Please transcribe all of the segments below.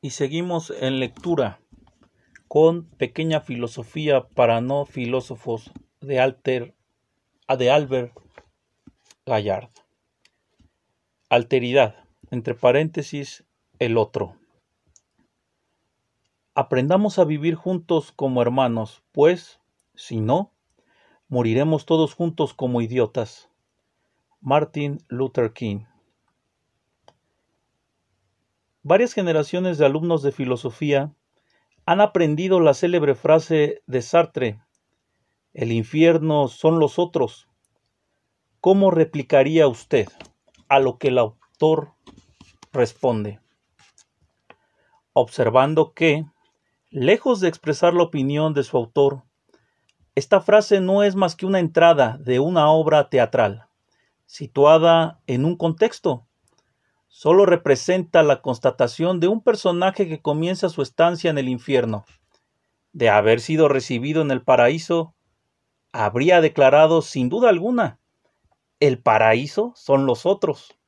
Y seguimos en lectura con Pequeña Filosofía para No Filósofos de, Alter, de Albert Gallard. Alteridad, entre paréntesis, el otro. Aprendamos a vivir juntos como hermanos, pues, si no, moriremos todos juntos como idiotas. Martin Luther King. Varias generaciones de alumnos de filosofía han aprendido la célebre frase de Sartre, el infierno son los otros. ¿Cómo replicaría usted? A lo que el autor responde, observando que, lejos de expresar la opinión de su autor, esta frase no es más que una entrada de una obra teatral, situada en un contexto solo representa la constatación de un personaje que comienza su estancia en el infierno. De haber sido recibido en el paraíso, habría declarado sin duda alguna, el paraíso son los otros.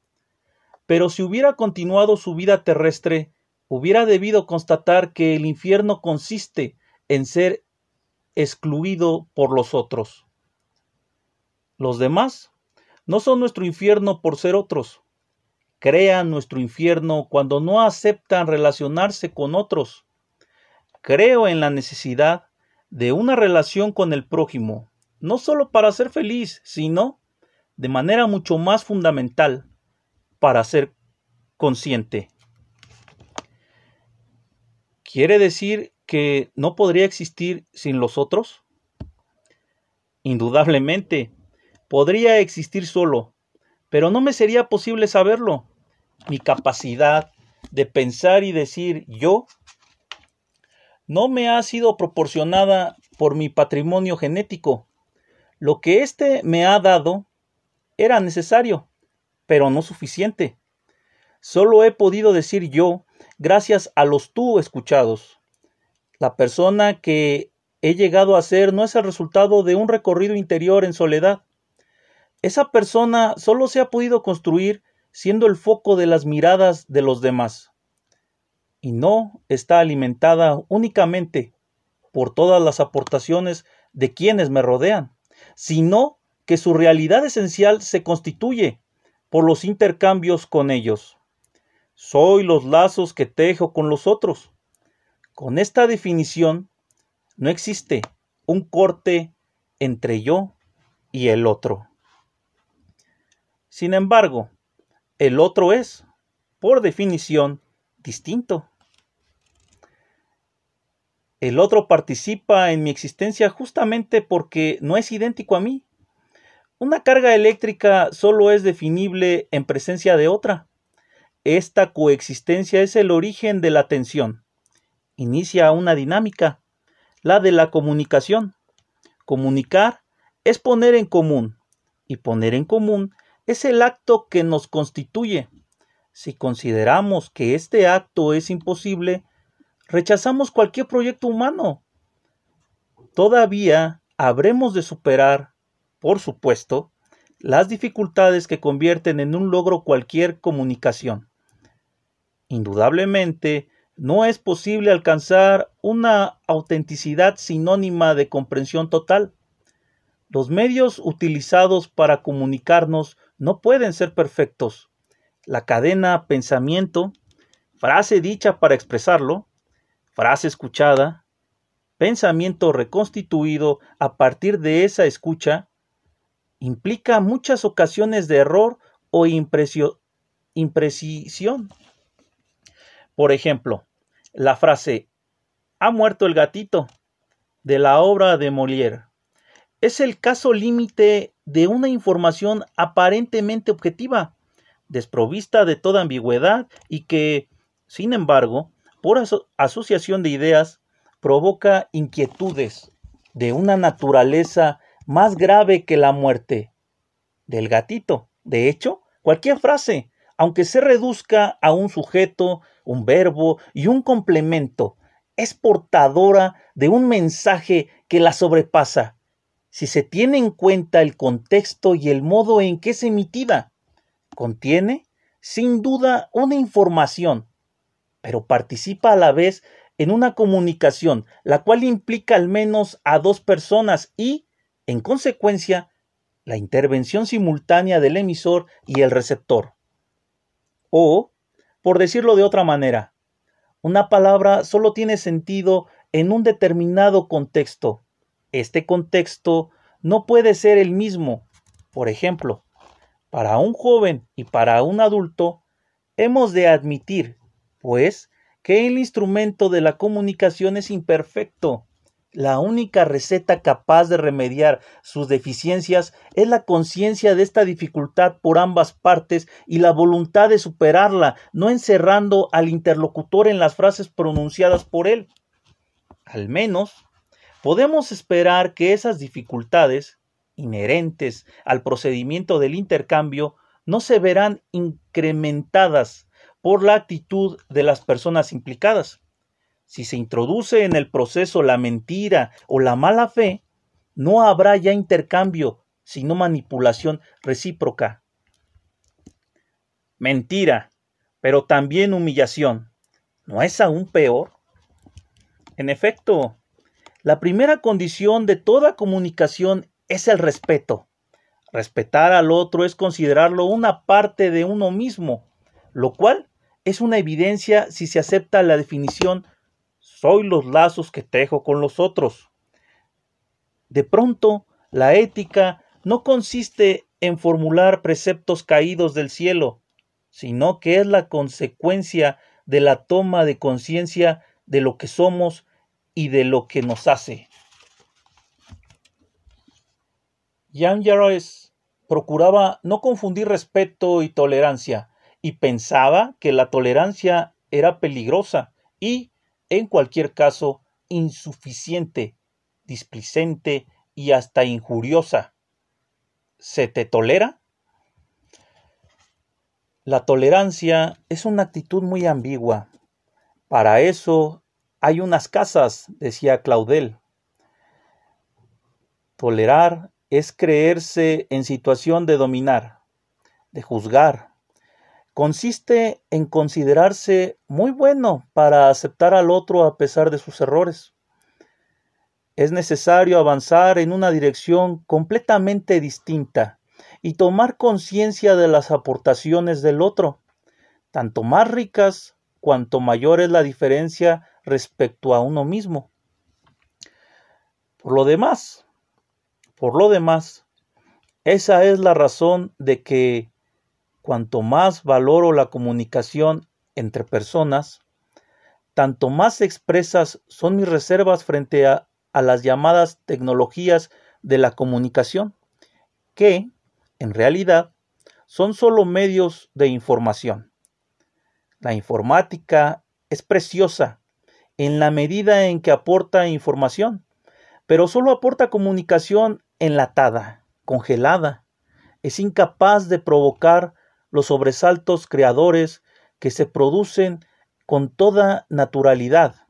Pero si hubiera continuado su vida terrestre, hubiera debido constatar que el infierno consiste en ser excluido por los otros. Los demás no son nuestro infierno por ser otros, crean nuestro infierno cuando no aceptan relacionarse con otros. Creo en la necesidad de una relación con el prójimo, no solo para ser feliz, sino, de manera mucho más fundamental, para ser consciente. ¿Quiere decir que no podría existir sin los otros? Indudablemente, podría existir solo, pero no me sería posible saberlo mi capacidad de pensar y decir yo no me ha sido proporcionada por mi patrimonio genético. Lo que éste me ha dado era necesario, pero no suficiente. Solo he podido decir yo gracias a los tú escuchados. La persona que he llegado a ser no es el resultado de un recorrido interior en soledad. Esa persona solo se ha podido construir siendo el foco de las miradas de los demás, y no está alimentada únicamente por todas las aportaciones de quienes me rodean, sino que su realidad esencial se constituye por los intercambios con ellos. Soy los lazos que tejo con los otros. Con esta definición, no existe un corte entre yo y el otro. Sin embargo, el otro es, por definición, distinto. El otro participa en mi existencia justamente porque no es idéntico a mí. Una carga eléctrica solo es definible en presencia de otra. Esta coexistencia es el origen de la tensión. Inicia una dinámica, la de la comunicación. Comunicar es poner en común, y poner en común es el acto que nos constituye. Si consideramos que este acto es imposible, rechazamos cualquier proyecto humano. Todavía habremos de superar, por supuesto, las dificultades que convierten en un logro cualquier comunicación. Indudablemente, no es posible alcanzar una autenticidad sinónima de comprensión total. Los medios utilizados para comunicarnos no pueden ser perfectos. La cadena pensamiento, frase dicha para expresarlo, frase escuchada, pensamiento reconstituido a partir de esa escucha, implica muchas ocasiones de error o imprecisión. Por ejemplo, la frase ha muerto el gatito de la obra de Molière es el caso límite de una información aparentemente objetiva, desprovista de toda ambigüedad y que, sin embargo, por asociación de ideas, provoca inquietudes de una naturaleza más grave que la muerte del gatito. De hecho, cualquier frase, aunque se reduzca a un sujeto, un verbo y un complemento, es portadora de un mensaje que la sobrepasa si se tiene en cuenta el contexto y el modo en que es emitida. Contiene, sin duda, una información, pero participa a la vez en una comunicación, la cual implica al menos a dos personas y, en consecuencia, la intervención simultánea del emisor y el receptor. O, por decirlo de otra manera, una palabra solo tiene sentido en un determinado contexto. Este contexto no puede ser el mismo. Por ejemplo, para un joven y para un adulto, hemos de admitir, pues, que el instrumento de la comunicación es imperfecto. La única receta capaz de remediar sus deficiencias es la conciencia de esta dificultad por ambas partes y la voluntad de superarla, no encerrando al interlocutor en las frases pronunciadas por él. Al menos, podemos esperar que esas dificultades, inherentes al procedimiento del intercambio, no se verán incrementadas por la actitud de las personas implicadas. Si se introduce en el proceso la mentira o la mala fe, no habrá ya intercambio, sino manipulación recíproca. Mentira, pero también humillación. ¿No es aún peor? En efecto, la primera condición de toda comunicación es el respeto. Respetar al otro es considerarlo una parte de uno mismo, lo cual es una evidencia si se acepta la definición soy los lazos que tejo con los otros. De pronto, la ética no consiste en formular preceptos caídos del cielo, sino que es la consecuencia de la toma de conciencia de lo que somos y de lo que nos hace. Jean Jaurès procuraba no confundir respeto y tolerancia, y pensaba que la tolerancia era peligrosa y, en cualquier caso, insuficiente, displicente y hasta injuriosa. ¿Se te tolera? La tolerancia es una actitud muy ambigua. Para eso hay unas casas, decía Claudel. Tolerar es creerse en situación de dominar, de juzgar. Consiste en considerarse muy bueno para aceptar al otro a pesar de sus errores. Es necesario avanzar en una dirección completamente distinta y tomar conciencia de las aportaciones del otro, tanto más ricas cuanto mayor es la diferencia respecto a uno mismo. Por lo demás, por lo demás, esa es la razón de que cuanto más valoro la comunicación entre personas, tanto más expresas son mis reservas frente a, a, las llamadas tecnologías de la comunicación, que, en realidad, son solo medios de información. La informática es preciosa en la medida en que aporta información, pero solo aporta comunicación enlatada, congelada, es incapaz de provocar los sobresaltos creadores que se producen con toda naturalidad.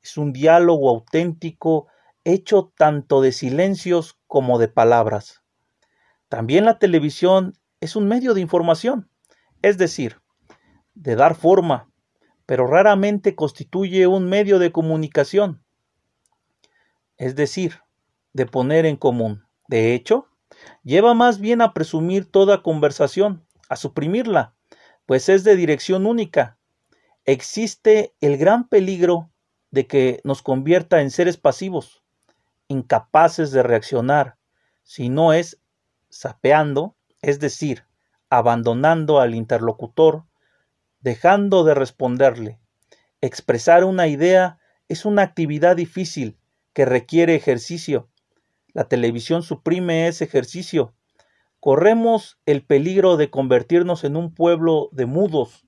Es un diálogo auténtico hecho tanto de silencios como de palabras. También la televisión es un medio de información, es decir, de dar forma, pero raramente constituye un medio de comunicación, es decir, de poner en común. De hecho, lleva más bien a presumir toda conversación, a suprimirla, pues es de dirección única. Existe el gran peligro de que nos convierta en seres pasivos, incapaces de reaccionar, si no es sapeando, es decir, abandonando al interlocutor, dejando de responderle. Expresar una idea es una actividad difícil que requiere ejercicio, la televisión suprime ese ejercicio. Corremos el peligro de convertirnos en un pueblo de mudos,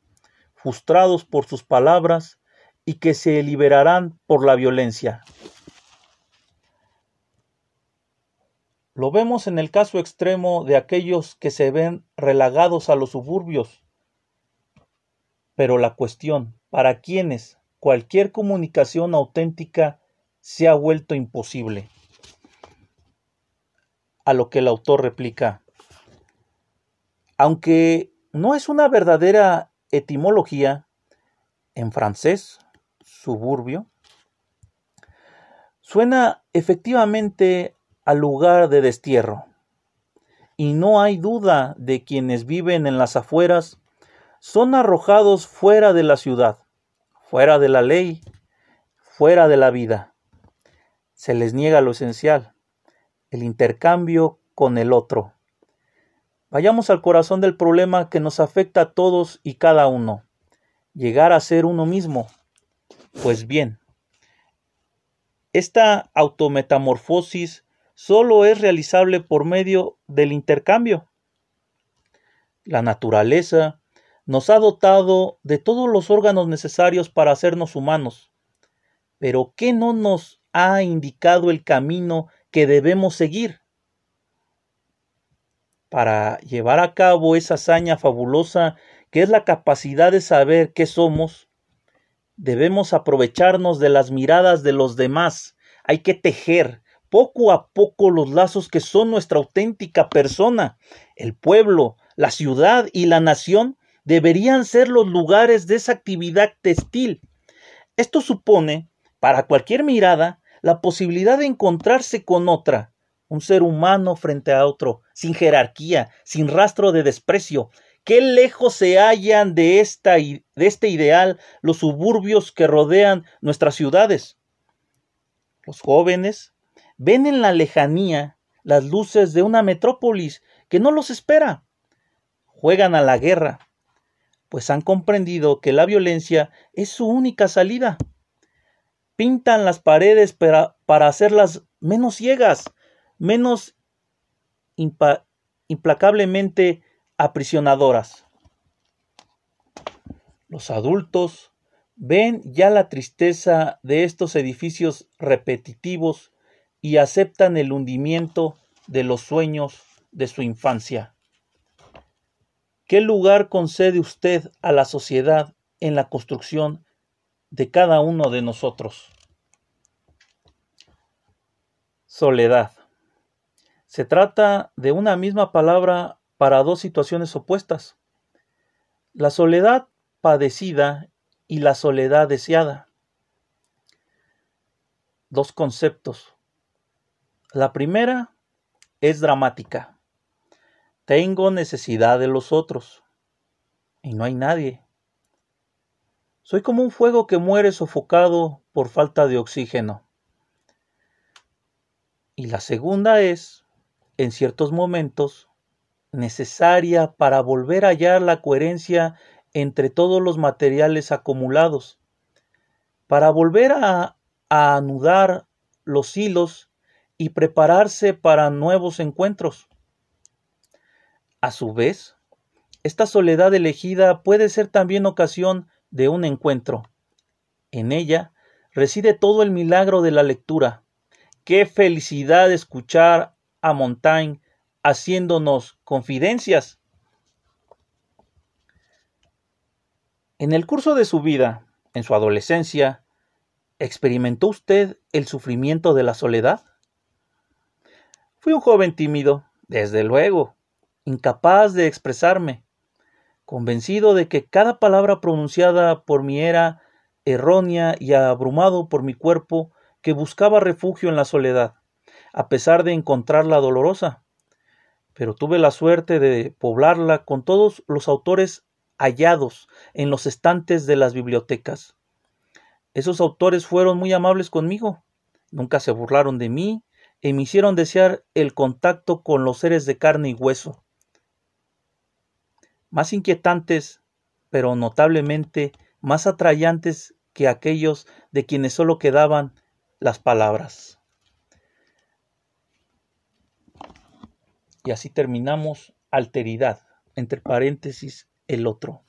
frustrados por sus palabras y que se liberarán por la violencia. Lo vemos en el caso extremo de aquellos que se ven relagados a los suburbios. Pero la cuestión, para quienes cualquier comunicación auténtica se ha vuelto imposible a lo que el autor replica. Aunque no es una verdadera etimología, en francés, suburbio, suena efectivamente al lugar de destierro. Y no hay duda de quienes viven en las afueras son arrojados fuera de la ciudad, fuera de la ley, fuera de la vida. Se les niega lo esencial, el intercambio con el otro. Vayamos al corazón del problema que nos afecta a todos y cada uno, llegar a ser uno mismo. Pues bien, esta autometamorfosis solo es realizable por medio del intercambio. La naturaleza nos ha dotado de todos los órganos necesarios para hacernos humanos, pero ¿qué no nos ha indicado el camino que debemos seguir? Para llevar a cabo esa hazaña fabulosa que es la capacidad de saber qué somos, debemos aprovecharnos de las miradas de los demás. Hay que tejer poco a poco los lazos que son nuestra auténtica persona. El pueblo, la ciudad y la nación deberían ser los lugares de esa actividad textil. Esto supone, para cualquier mirada, la posibilidad de encontrarse con otra, un ser humano frente a otro, sin jerarquía, sin rastro de desprecio, Qué lejos se hallan de, esta, de este ideal los suburbios que rodean nuestras ciudades. Los jóvenes ven en la lejanía las luces de una metrópolis que no los espera. Juegan a la guerra, pues han comprendido que la violencia es su única salida. Pintan las paredes para, para hacerlas menos ciegas, menos implacablemente aprisionadoras. Los adultos ven ya la tristeza de estos edificios repetitivos y aceptan el hundimiento de los sueños de su infancia. ¿Qué lugar concede usted a la sociedad en la construcción de cada uno de nosotros? Soledad. Se trata de una misma palabra para dos situaciones opuestas, la soledad padecida y la soledad deseada. Dos conceptos. La primera es dramática. Tengo necesidad de los otros y no hay nadie. Soy como un fuego que muere sofocado por falta de oxígeno. Y la segunda es, en ciertos momentos, necesaria para volver a hallar la coherencia entre todos los materiales acumulados, para volver a, anudar los hilos y prepararse para nuevos encuentros. A su vez, esta soledad elegida puede ser también ocasión de un encuentro. En ella reside todo el milagro de la lectura. Qué felicidad escuchar a Montaigne haciéndonos confidencias. En el curso de su vida, en su adolescencia, ¿experimentó usted el sufrimiento de la soledad? Fui un joven tímido, desde luego, incapaz de expresarme, convencido de que cada palabra pronunciada por mí era errónea y abrumado por mi cuerpo que buscaba refugio en la soledad, a pesar de encontrarla dolorosa pero tuve la suerte de poblarla con todos los autores hallados en los estantes de las bibliotecas. Esos autores fueron muy amables conmigo, nunca se burlaron de mí y me hicieron desear el contacto con los seres de carne y hueso. Más inquietantes, pero notablemente más atrayantes que aquellos de quienes solo quedaban las palabras. Y así terminamos alteridad, entre paréntesis, el otro.